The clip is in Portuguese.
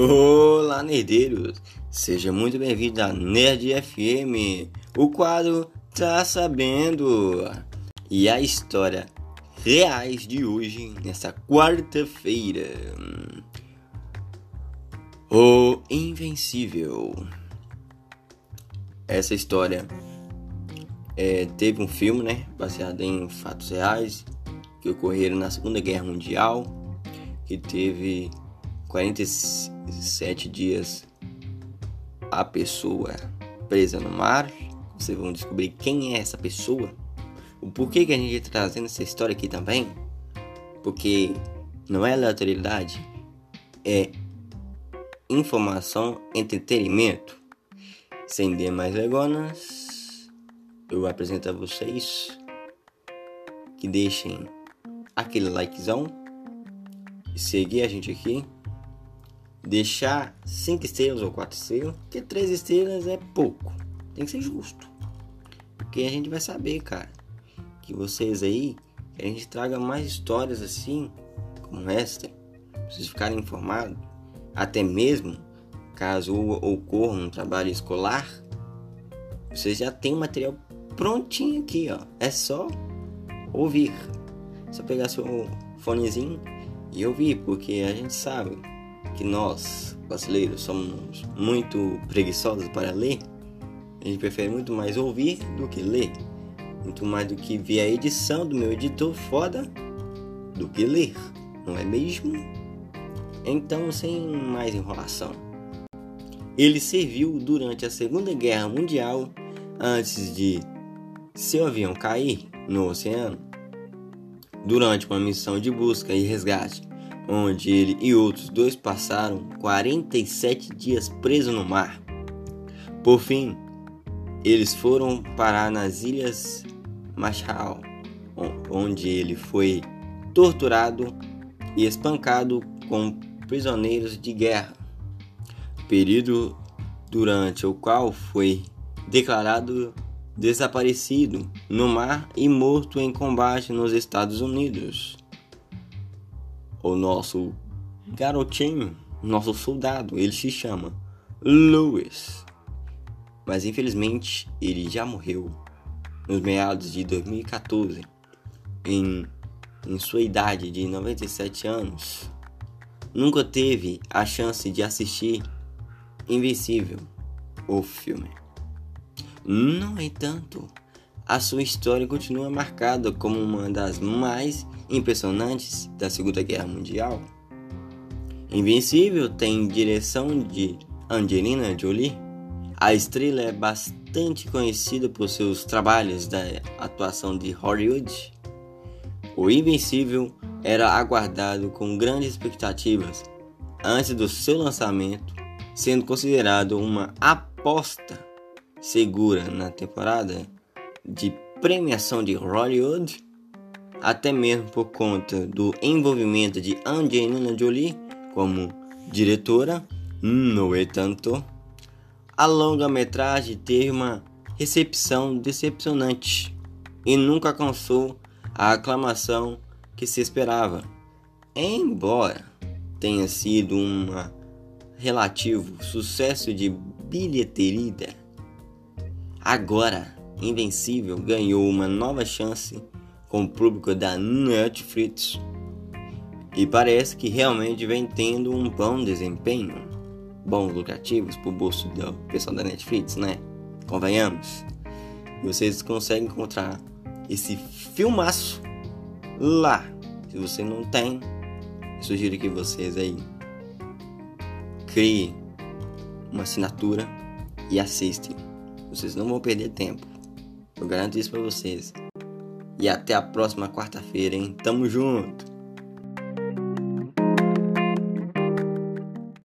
Olá, nerdeiros! Seja muito bem-vindo a Nerd FM, o quadro Tá Sabendo? E a história reais de hoje, nessa quarta-feira. O Invencível. Essa história é, teve um filme, né? Baseado em fatos reais que ocorreram na Segunda Guerra Mundial, que teve 47 dias a pessoa presa no mar. Vocês vão descobrir quem é essa pessoa. O porquê que a gente está trazendo essa história aqui também. Porque não é aleatoriedade, é informação, entretenimento. Sem demais legonas, eu apresento a vocês que deixem aquele likezão e seguir a gente aqui deixar 5 estrelas ou 4 estrelas, porque 3 estrelas é pouco. Tem que ser justo. Porque a gente vai saber, cara, que vocês aí, que a gente traga mais histórias assim, como esta, pra vocês ficarem informados, até mesmo caso ocorra um trabalho escolar, vocês já tem o material prontinho aqui, ó. É só ouvir. É só pegar seu fonezinho e ouvir, porque a gente sabe que nós, brasileiros, somos muito preguiçosos para ler, a gente prefere muito mais ouvir do que ler. Muito mais do que ver a edição do meu editor foda do que ler, não é mesmo? Então, sem mais enrolação. Ele serviu durante a Segunda Guerra Mundial antes de seu avião cair no oceano. Durante uma missão de busca e resgate onde ele e outros dois passaram 47 dias presos no mar. Por fim, eles foram parar nas Ilhas Marshall, onde ele foi torturado e espancado com prisioneiros de guerra, período durante o qual foi declarado desaparecido no mar e morto em combate nos Estados Unidos o nosso garotinho, nosso soldado, ele se chama Lewis. Mas infelizmente ele já morreu nos meados de 2014, em, em sua idade de 97 anos. Nunca teve a chance de assistir Invencível, o filme. No entanto, a sua história continua marcada como uma das mais impressionantes da Segunda Guerra Mundial. Invencível tem direção de Angelina Jolie. A estrela é bastante conhecida por seus trabalhos da atuação de Hollywood. O Invencível era aguardado com grandes expectativas antes do seu lançamento, sendo considerado uma aposta segura na temporada de premiação de Hollywood até mesmo por conta do envolvimento de Angelina Jolie como diretora. No entanto, a longa-metragem teve uma recepção decepcionante e nunca alcançou a aclamação que se esperava. Embora tenha sido um relativo sucesso de bilheteria, agora Invencível ganhou uma nova chance com o público da Netflix e parece que realmente vem tendo um bom desempenho, bons lucrativos para o bolso do pessoal da Netflix, né? Convenhamos. E vocês conseguem encontrar esse filmaço lá. Se você não tem, sugiro que vocês aí criem uma assinatura e assistem. Vocês não vão perder tempo. Eu garanto isso para vocês. E até a próxima quarta-feira, hein? Tamo junto!